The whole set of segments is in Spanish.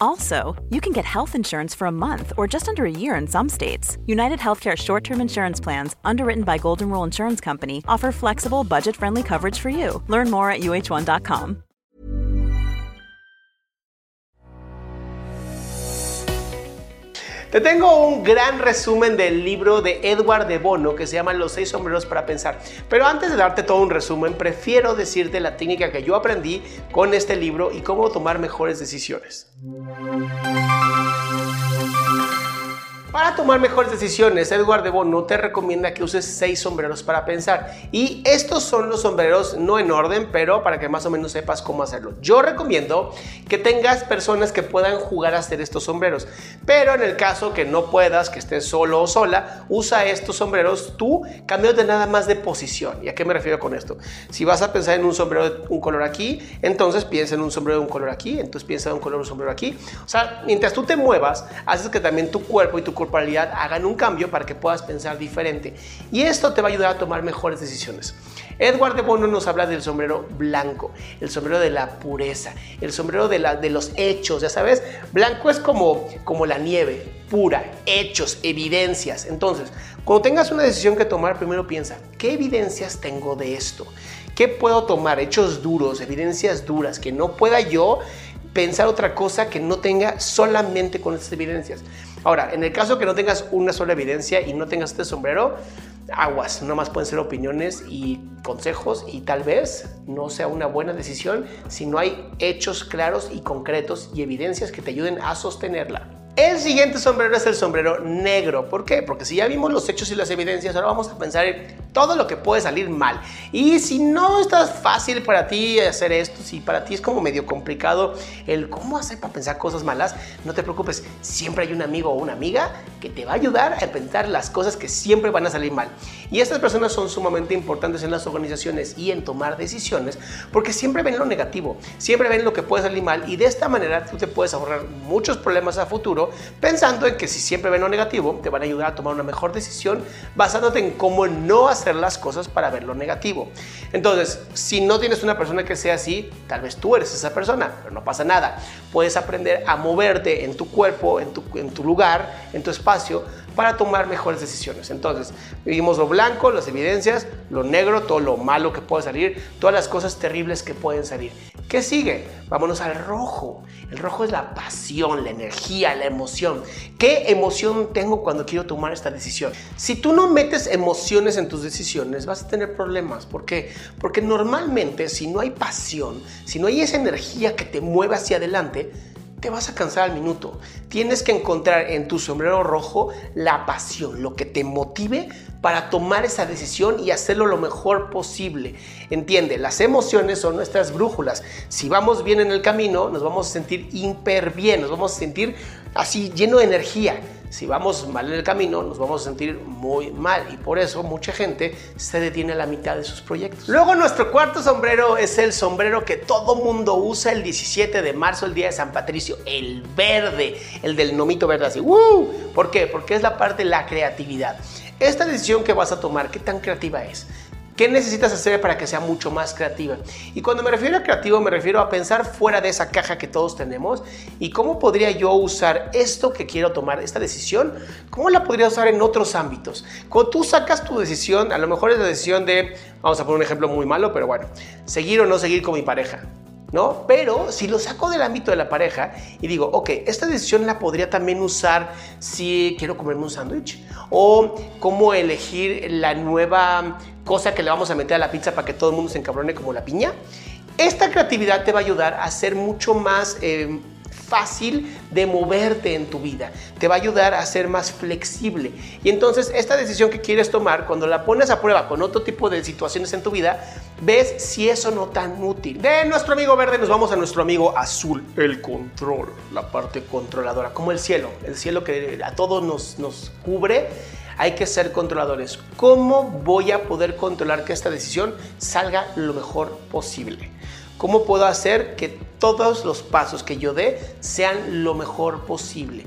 Also, you can get health insurance for a month or just under a year in some states. United Healthcare short term insurance plans, underwritten by Golden Rule Insurance Company, offer flexible, budget friendly coverage for you. Learn more at uh1.com. Te tengo un gran resumen del libro de Edward de Bono que se llama Los seis sombreros para pensar. Pero antes de darte todo un resumen, prefiero decirte la técnica que yo aprendí con este libro y cómo tomar mejores decisiones. Para tomar mejores decisiones, Edward de Bono te recomienda que uses seis sombreros para pensar. Y estos son los sombreros, no en orden, pero para que más o menos sepas cómo hacerlo. Yo recomiendo que tengas personas que puedan jugar a hacer estos sombreros. Pero en el caso que no puedas, que estés solo o sola, usa estos sombreros tú cambiando de nada más de posición. ¿Y a qué me refiero con esto? Si vas a pensar en un sombrero de un color aquí, entonces piensa en un sombrero de un color aquí, entonces piensa en un color de un sombrero aquí. O sea, mientras tú te muevas, haces que también tu cuerpo y tu hagan un cambio para que puedas pensar diferente. Y esto te va a ayudar a tomar mejores decisiones. Edward de Bono nos habla del sombrero blanco, el sombrero de la pureza, el sombrero de los hechos, ya sabes, blanco es como, como la nieve, pura, hechos, evidencias. Entonces, cuando tengas una decisión que tomar, primero piensa, ¿qué evidencias tengo de esto? ¿Qué puedo tomar? Hechos duros, evidencias duras, que no pueda yo pensar otra cosa que no tenga solamente con estas evidencias. Ahora, en el caso que no tengas una sola evidencia y no tengas este sombrero, aguas, no más pueden ser opiniones y consejos y tal vez no sea una buena decisión si no hay hechos claros y concretos y evidencias que te ayuden a sostenerla. El siguiente sombrero es el sombrero negro. ¿Por qué? Porque si ya vimos los hechos y las evidencias, ahora vamos a pensar en todo lo que puede salir mal. Y si no está fácil para ti hacer esto, si para ti es como medio complicado el cómo hacer para pensar cosas malas, no te preocupes. Siempre hay un amigo o una amiga que te va a ayudar a pensar las cosas que siempre van a salir mal. Y estas personas son sumamente importantes en las organizaciones y en tomar decisiones porque siempre ven lo negativo, siempre ven lo que puede salir mal y de esta manera tú te puedes ahorrar muchos problemas a futuro pensando en que si siempre ven lo negativo, te van a ayudar a tomar una mejor decisión basándote en cómo no hacer las cosas para ver lo negativo. Entonces, si no tienes una persona que sea así, tal vez tú eres esa persona, pero no pasa nada. Puedes aprender a moverte en tu cuerpo, en tu, en tu lugar, en tu espacio, para tomar mejores decisiones. Entonces, vivimos lo blanco, las evidencias, lo negro, todo lo malo que puede salir, todas las cosas terribles que pueden salir. ¿Qué sigue? Vámonos al rojo. El rojo es la pasión, la energía, la emoción. ¿Qué emoción tengo cuando quiero tomar esta decisión? Si tú no metes emociones en tus decisiones, vas a tener problemas. ¿Por qué? Porque normalmente si no hay pasión, si no hay esa energía que te mueve hacia adelante, te vas a cansar al minuto. Tienes que encontrar en tu sombrero rojo la pasión, lo que te motive para tomar esa decisión y hacerlo lo mejor posible. Entiende, las emociones son nuestras brújulas. Si vamos bien en el camino, nos vamos a sentir hiper bien, nos vamos a sentir así lleno de energía. Si vamos mal en el camino, nos vamos a sentir muy mal y por eso mucha gente se detiene a la mitad de sus proyectos. Luego nuestro cuarto sombrero es el sombrero que todo mundo usa el 17 de marzo, el día de San Patricio, el verde, el del nomito verde así. ¡Woo! ¿Por qué? Porque es la parte de la creatividad. Esta decisión que vas a tomar, ¿qué tan creativa es? ¿Qué necesitas hacer para que sea mucho más creativa? Y cuando me refiero a creativo, me refiero a pensar fuera de esa caja que todos tenemos y cómo podría yo usar esto que quiero tomar, esta decisión, cómo la podría usar en otros ámbitos. Cuando tú sacas tu decisión, a lo mejor es la decisión de, vamos a poner un ejemplo muy malo, pero bueno, seguir o no seguir con mi pareja. ¿No? Pero si lo saco del ámbito de la pareja y digo, ok, esta decisión la podría también usar si quiero comerme un sándwich o cómo elegir la nueva cosa que le vamos a meter a la pizza para que todo el mundo se encabrone como la piña. Esta creatividad te va a ayudar a ser mucho más... Eh, fácil de moverte en tu vida, te va a ayudar a ser más flexible. Y entonces esta decisión que quieres tomar, cuando la pones a prueba con otro tipo de situaciones en tu vida, ves si eso no tan útil. De nuestro amigo verde nos vamos a nuestro amigo azul, el control, la parte controladora, como el cielo, el cielo que a todos nos, nos cubre hay que ser controladores. ¿Cómo voy a poder controlar que esta decisión salga lo mejor posible? ¿Cómo puedo hacer que todos los pasos que yo dé sean lo mejor posible?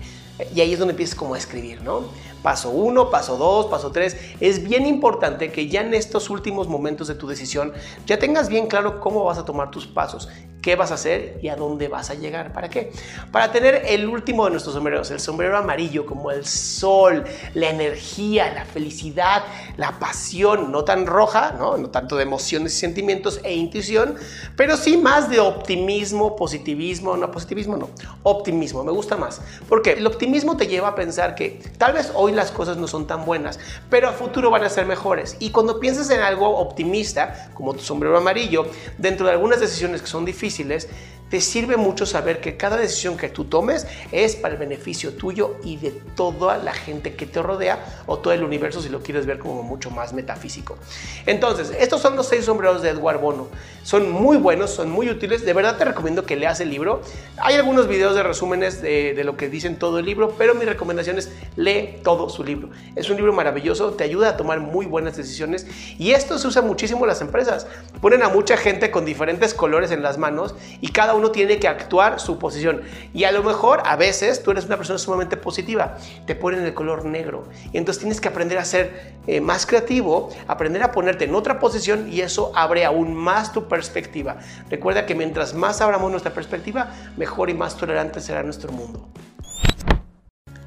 Y ahí es donde empiezas como a escribir, ¿no? Paso 1, paso 2, paso 3. Es bien importante que ya en estos últimos momentos de tu decisión ya tengas bien claro cómo vas a tomar tus pasos qué vas a hacer y a dónde vas a llegar. ¿Para qué? Para tener el último de nuestros sombreros, el sombrero amarillo, como el sol, la energía, la felicidad, la pasión, no tan roja, no, no tanto de emociones y sentimientos e intuición, pero sí más de optimismo, positivismo, no positivismo, no, optimismo, me gusta más. Porque el optimismo te lleva a pensar que tal vez hoy las cosas no son tan buenas, pero a futuro van a ser mejores. Y cuando piensas en algo optimista, como tu sombrero amarillo, dentro de algunas decisiones que son difíciles, difíciles te sirve mucho saber que cada decisión que tú tomes es para el beneficio tuyo y de toda la gente que te rodea o todo el universo si lo quieres ver como mucho más metafísico. Entonces, estos son los seis sombreros de Edward Bono. Son muy buenos, son muy útiles. De verdad te recomiendo que leas el libro. Hay algunos videos de resúmenes de, de lo que dicen todo el libro, pero mi recomendación es lee todo su libro. Es un libro maravilloso, te ayuda a tomar muy buenas decisiones y esto se usa muchísimo en las empresas. Ponen a mucha gente con diferentes colores en las manos y cada uno tiene que actuar su posición. Y a lo mejor a veces tú eres una persona sumamente positiva, te ponen el color negro. Y entonces tienes que aprender a ser eh, más creativo, aprender a ponerte en otra posición y eso abre aún más tu perspectiva. Recuerda que mientras más abramos nuestra perspectiva, mejor y más tolerante será nuestro mundo.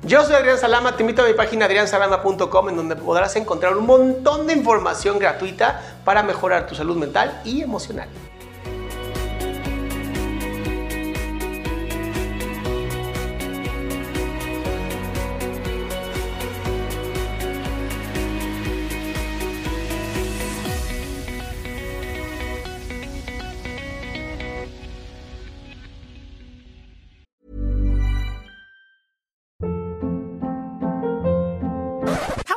Yo soy Adrián Salama, te invito a mi página adriansalama.com en donde podrás encontrar un montón de información gratuita para mejorar tu salud mental y emocional.